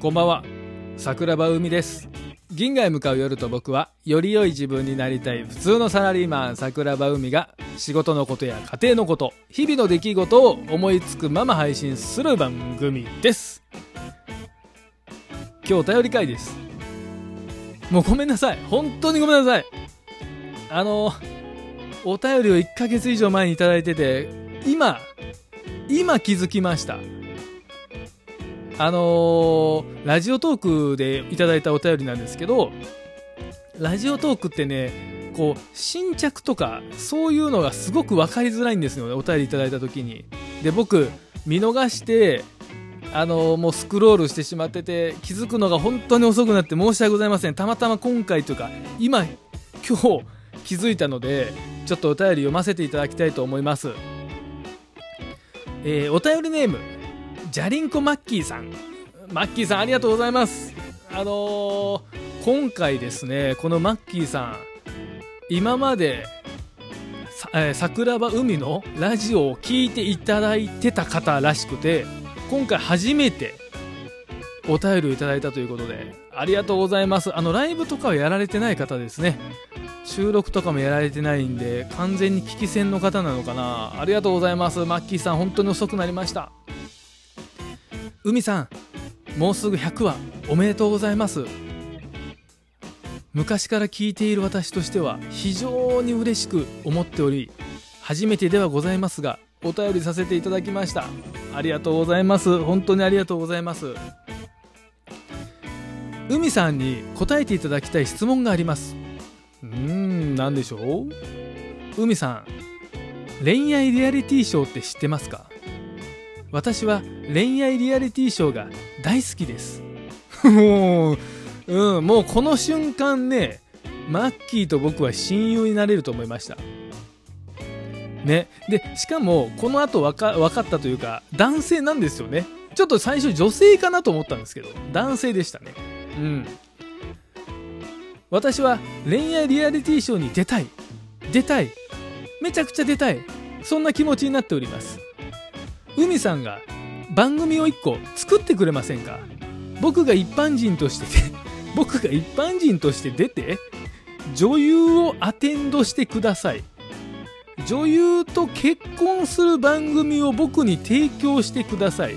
こんばんは。桜庭海です。銀河へ向かう夜と僕はより良い自分になりたい普通のサラリーマン桜庭海が仕事のことや家庭のこと日々の出来事を思いつくまま配信する番組です。今日お便り会です。もうごめんなさい。本当にごめんなさい。あのお便りを1ヶ月以上前に頂いてて今今気づきました。あのー、ラジオトークでいただいたお便りなんですけど、ラジオトークってね、こう、新着とか、そういうのがすごく分かりづらいんですよね、お便りいただいた時に。で、僕、見逃して、あのー、もうスクロールしてしまってて、気づくのが本当に遅くなって申し訳ございません。たまたま今回というか、今、今日気づいたので、ちょっとお便り読ませていただきたいと思います。えー、お便りネーム、ジャリンコマッキーさん。マッキーさんありがとうございます。あのー、今回ですねこのマッキーさん今までえー、桜庭海のラジオを聴いていただいてた方らしくて今回初めてお便りをいただいたということでありがとうございます。あのライブとかはやられてない方ですね。収録とかもやられてないんで完全に聞き戦の方なのかな。ありがとうございます。マッキーさん本当に遅くなりました。海さんもうすぐ100話おめでとうございます。昔から聞いている私としては非常に嬉しく思っており初めてではございますがお便りさせていただきました。ありがとうございます。本当にありがとうございます。海さんに答えていただきたい質問があります。うーん何でしょう？海さん恋愛リアリティショーって知ってますか？私は恋愛リアリティショーが大好きです。もう、うん、もうこの瞬間ねマッキーと僕は親友になれると思いました。ねでしかもこの後分か分かったというか男性なんですよね。ちょっと最初女性かなと思ったんですけど男性でしたね。うん。私は恋愛リアリティショーに出たい。出たい。めちゃくちゃ出たい。そんな気持ちになっております海さんが番組を1個作ってくれませんか？僕が一般人として 僕が一般人として出て女優をアテンドしてください。女優と結婚する番組を僕に提供してください。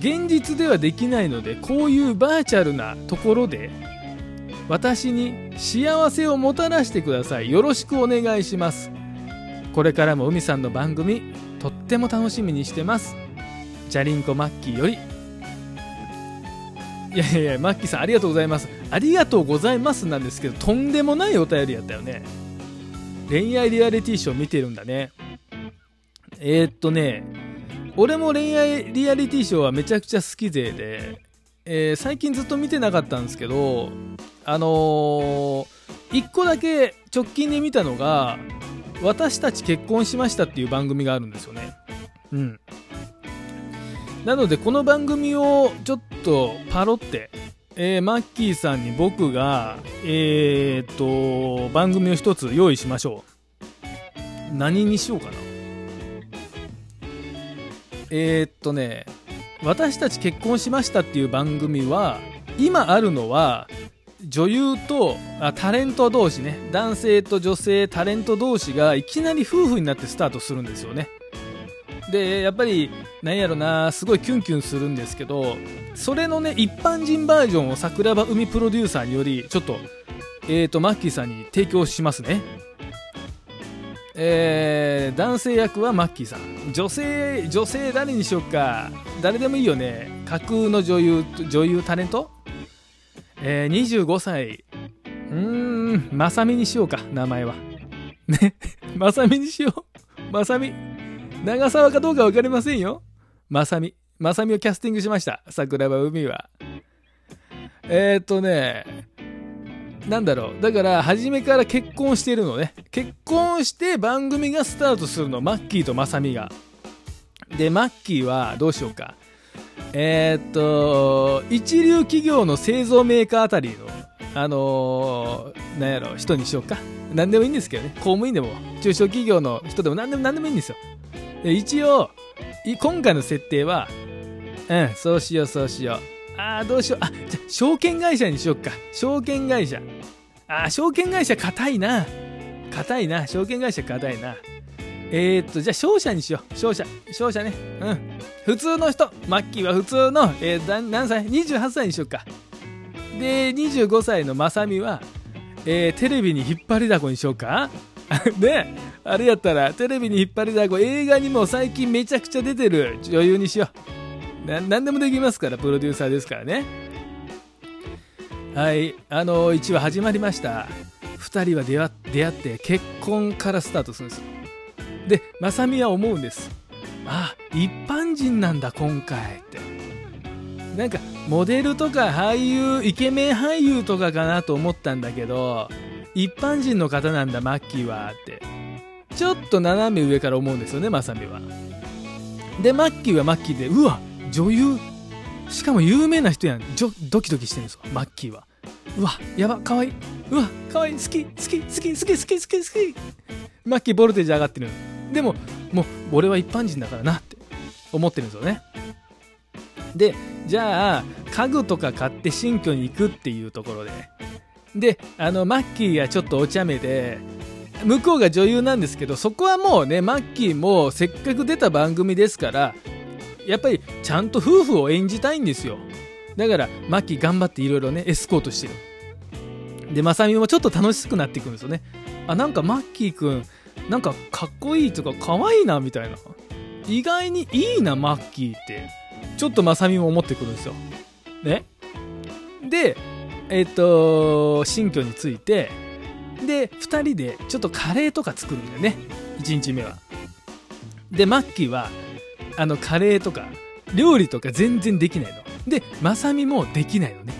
現実ではできないのでこういうバーチャルなところで私に幸せをもたらしてください。よろしくお願いします。これからも海さんの番組とっても楽しみにしてます。じゃりんこマッキーより。いやいやいやマッキーさんありがとうございます。ありがとうございますなんですけどとんでもないお便りやったよね。恋愛リアリティショー見てるんだね。えー、っとね俺も恋愛リアリティショーはめちゃくちゃ好き勢で、えー、最近ずっと見てなかったんですけどあのー、1個だけ直近で見たのが私たち結婚しましたっていう番組があるんですよね。うん。なので、この番組をちょっとパロって、えー、マッキーさんに僕が、えー、っと、番組を一つ用意しましょう。何にしようかな。えー、っとね、私たち結婚しましたっていう番組は、今あるのは、女優とあタレント同士ね。男性と女性タレント同士がいきなり夫婦になってスタートするんですよね。でやっぱりなんやろなすごいキュンキュンするんですけどそれのね一般人バージョンを桜庭海プロデューサーによりちょっとえーとマッキーさんに提供しますね。えー、男性役はマッキーさん。女性女性誰にしよっか。誰でもいいよね。架空の女優女優タレントえー、25歳。うーん、まさみにしようか、名前は。ね。まさみにしよう。まさみ。長沢かどうかわかりませんよ。まさみ。まさみをキャスティングしました。桜庭海は。えー、っとね、なんだろう。だから、初めから結婚してるのね。結婚して番組がスタートするの。マッキーとまさみが。で、マッキーはどうしようか。えー、っと、一流企業の製造メーカーあたりの、あのー、なんやろ、人にしようか。何でもいいんですけどね。公務員でも、中小企業の人でも何でも何でもいいんですよ。で一応、今回の設定は、うん、そうしよう、そうしよう。ああ、どうしよう。あ、じゃ証券会社にしよっか。証券会社。ああ、証券会社硬いな。硬いな。証券会社硬いな。えー、っと、じゃあ商社にしよう。商社。商社ね。うん。普通の人。マッキーは普通の、えー、何歳 ?28 歳にしよっか。で、25歳のまさみは、えー、テレビに引っ張りだこにしようか？ねあれやったら、テレビに引っ張りだこ、映画にも最近めちゃくちゃ出てる女優にしよう。な、なんでもできますから、プロデューサーですからね。はい、あの1話始まりました。2人は出会出会って結婚からスタートするんですで、まさみは思うんです。あ、一般人なんだ、今回って。なんか、モデルとか俳優、イケメン俳優とかかなと思ったんだけど、一般人の方なんだ、マッキーは、って。ちょっと斜め上から思うんですよね、まさみは。で、マッキーはマッキーで、うわ、女優。しかも有名な人やん。ドキドキしてるんですよ、マッキーは。うわ、やば、かわいい。うわ、かわいい。好き、好き、好き、好き、好き、好き、好き。マッキーボルテージ上がってる。でも、もう、俺は一般人だからなって思ってるんですよね。で、じゃあ、家具とか買って新居に行くっていうところで、で、あの、マッキーがちょっとお茶目で、向こうが女優なんですけど、そこはもうね、マッキーもせっかく出た番組ですから、やっぱりちゃんと夫婦を演じたいんですよ。だから、マッキー頑張っていろいろね、エスコートしてる。で、まさみもちょっと楽しくなっていくんですよね。あ、なんかマッキーくん、なんかかっこいいとか可愛いいな、みたいな。意外にいいな、マッキーって。ちょっとまさみも思ってくるんですよ。ね。で、えっ、ー、と、新居に着いて、で、2人でちょっとカレーとか作るんだよね。1日目は。で、マッキーは、あの、カレーとか、料理とか全然できないの。で、まさみもできないのね。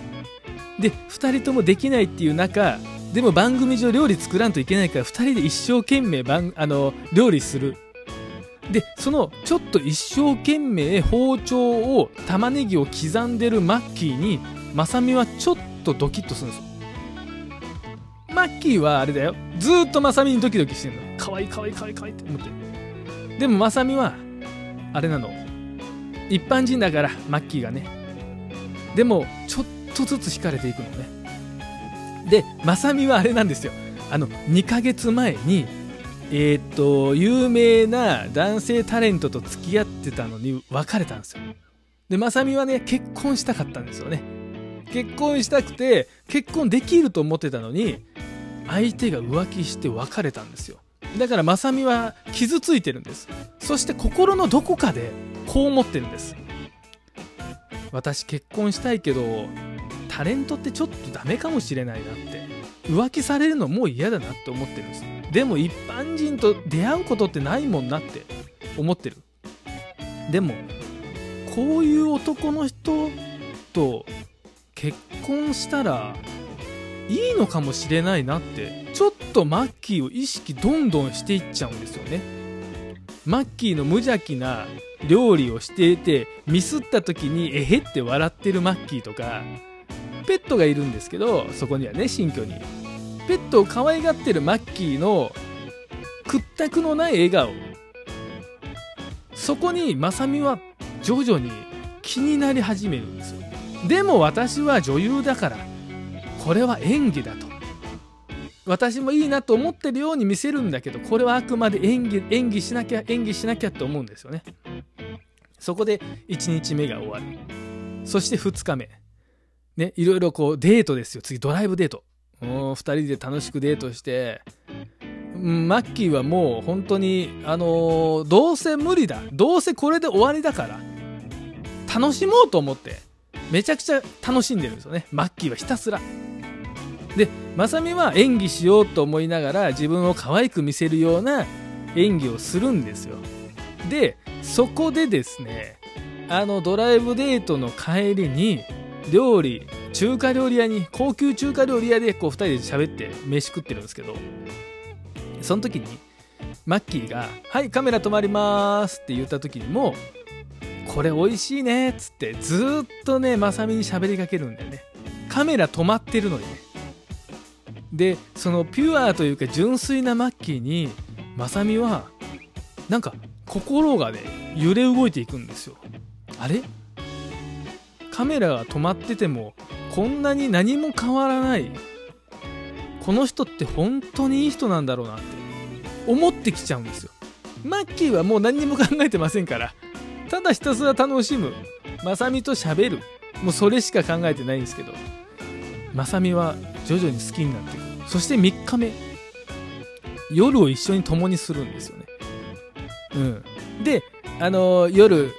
で、2人ともできないっていう中、でも番組上料理作らんといけないから2人で一生懸命番あの料理する。でそのちょっと一生懸命包丁を玉ねぎを刻んでるマッキーにまさみはちょっとドキッとするんですよ。マッキーはあれだよ。ずっとまさみにドキドキしてるの。かわいいかわいいかわいいかわいいって思って。るでもまさみはあれなの。一般人だからマッキーがね。でもちょっとずつ惹かれていくのね。でまさみはあれなんですよ。あの2ヶ月前にえー、っと有名な男性タレントと付き合ってたのに別れたんですよ。でまさみはね結婚したかったんですよね。結婚したくて結婚できると思ってたのに相手が浮気して別れたんですよ。だからまさみは傷ついてるんです。そして心のどこかでこう思ってるんです。私結婚したいけどタレントってちょっとダメかもしれないなって。浮気されるのもう嫌だなって思ってるんです。でも一般人と出会うことってないもんなって。思ってる。でもこういう男の人と結婚したらいいのかもしれないなってちょっとマッキーを意識どんどんしていっちゃうんですよね。マッキーの無邪気な料理をしていてミスった時にえへって笑ってるマッキーとかペットがいるんですけどそこにはね新居にペットを可愛がってるマッキーの屈託のない笑顔そこにまさみは徐々に気になり始めるんですよでも私は女優だからこれは演技だと私もいいなと思ってるように見せるんだけどこれはあくまで演技演技しなきゃ演技しなきゃって思うんですよねそこで1日目が終わる。そして2日目。ね、いろいろこうデートですよ。次ドライブデート。2人で楽しくデートして、マッキーはもう本当に、あのー、どうせ無理だ。どうせこれで終わりだから、楽しもうと思って、めちゃくちゃ楽しんでるんですよね。マッキーはひたすら。で、まさみは演技しようと思いながら自分を可愛く見せるような演技をするんですよ。で、そこでですね、あのドライブデートの帰りに、料理中華料理屋に高級中華料理屋でこう2人で喋って飯食ってるんですけどその時にマッキーが「はいカメラ止まります」って言った時にも「これ美味しいね」っつってずっとねまさみに喋りかけるんだよね。カメラ止まってるのにね。でそのピュアというか純粋なマッキーにまさみはなんか心がね揺れ動いていくんですよ。あれ？カメラが止まっててもこんなに何も変わらない。この人って本当にいい人なんだろうなって思ってきちゃうんですよ。マッキーはもう何にも考えてませんから。ただひたすら楽しむ。まさみと喋る。もうそれしか考えてないんですけど。まさみは徐々に好きになっていく。そして3日目。夜を一緒に共にするんですよね。うん。であのー夜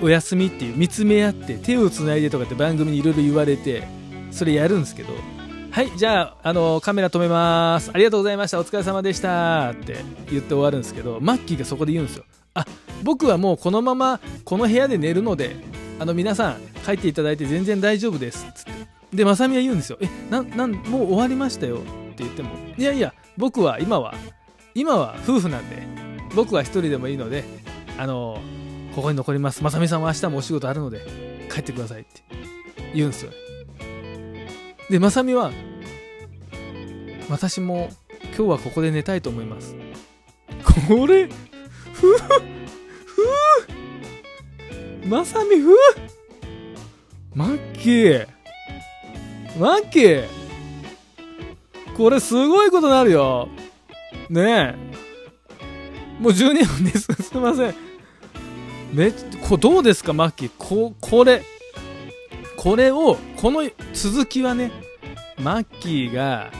お休みっていう見つめ合って手をつないでとかって番組にいろいろ言われてそれやるんですけどはいじゃあ、あのカメラ止めます。ありがとうございました。お疲れ様でした。って言って終わるんですけどマッキーがそこで言うんですよ。あ僕はもうこのままこの部屋で寝るのであの皆さん帰っていただいて全然大丈夫です。つって。でまさみは言うんですよ。えなんなんもう終わりましたよ。って言ってもいやいや僕は今は今は夫婦なんで僕は一人でもいいのであのここに残ります。まさみさんは明日もお仕事あるので帰ってくださいって言うんですよでまさみは私も今日はここで寝たいと思います。これふうふうまさみふマッキーマッキーこれすごいことになるよ。ねえ。もう12分です。すいません。めこどうですかマッキー？ここれこれをこの続きはねマッキーが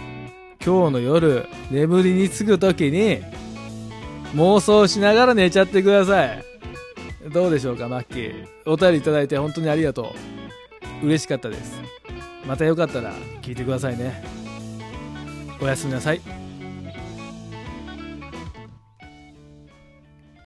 今日の夜眠りにつく時に妄想しながら寝ちゃってください。どうでしょうかマッキー？お便りいただいて本当にありがとう。嬉しかったです。またよかったら聞いてくださいね。おやすみなさい。